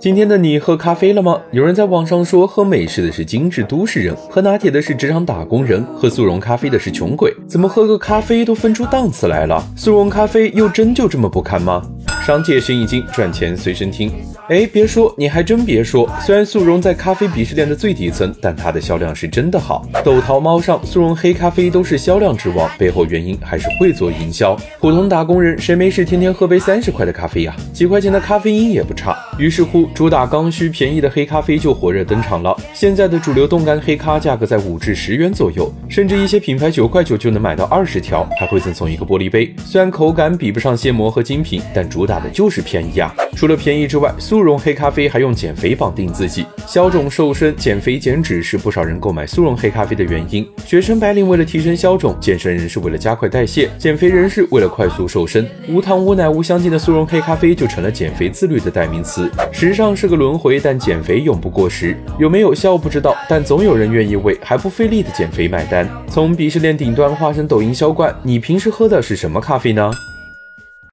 今天的你喝咖啡了吗？有人在网上说，喝美式的是精致都市人，喝拿铁的是职场打工人，喝速溶咖啡的是穷鬼。怎么喝个咖啡都分出档次来了？速溶咖啡又真就这么不堪吗？商界生意经，赚钱随身听。哎，别说，你还真别说。虽然速溶在咖啡鄙视链的最底层，但它的销量是真的好。豆淘猫上，速溶黑咖啡都是销量之王，背后原因还是会做营销。普通打工人谁没事天天喝杯三十块的咖啡呀？几块钱的咖啡因也不差。于是乎，主打刚需便宜的黑咖啡就火热登场了。现在的主流冻干黑咖价格在五至十元左右，甚至一些品牌九块九就能买到二十条，还会赠送一个玻璃杯。虽然口感比不上现磨和精品，但主打的就是便宜啊。除了便宜之外，速溶黑咖啡还用减肥绑定自己，消肿瘦身、减肥减脂是不少人购买速溶黑咖啡的原因。学生白领为了提升消肿，健身人士为了加快代谢，减肥人士为了快速瘦身，无糖无奶无香精的速溶黑咖啡就成了减肥自律的代名词。时尚是个轮回，但减肥永不过时。有没有效不知道，但总有人愿意为还不费力的减肥买单。从鄙视链顶端化身抖音销冠，你平时喝的是什么咖啡呢？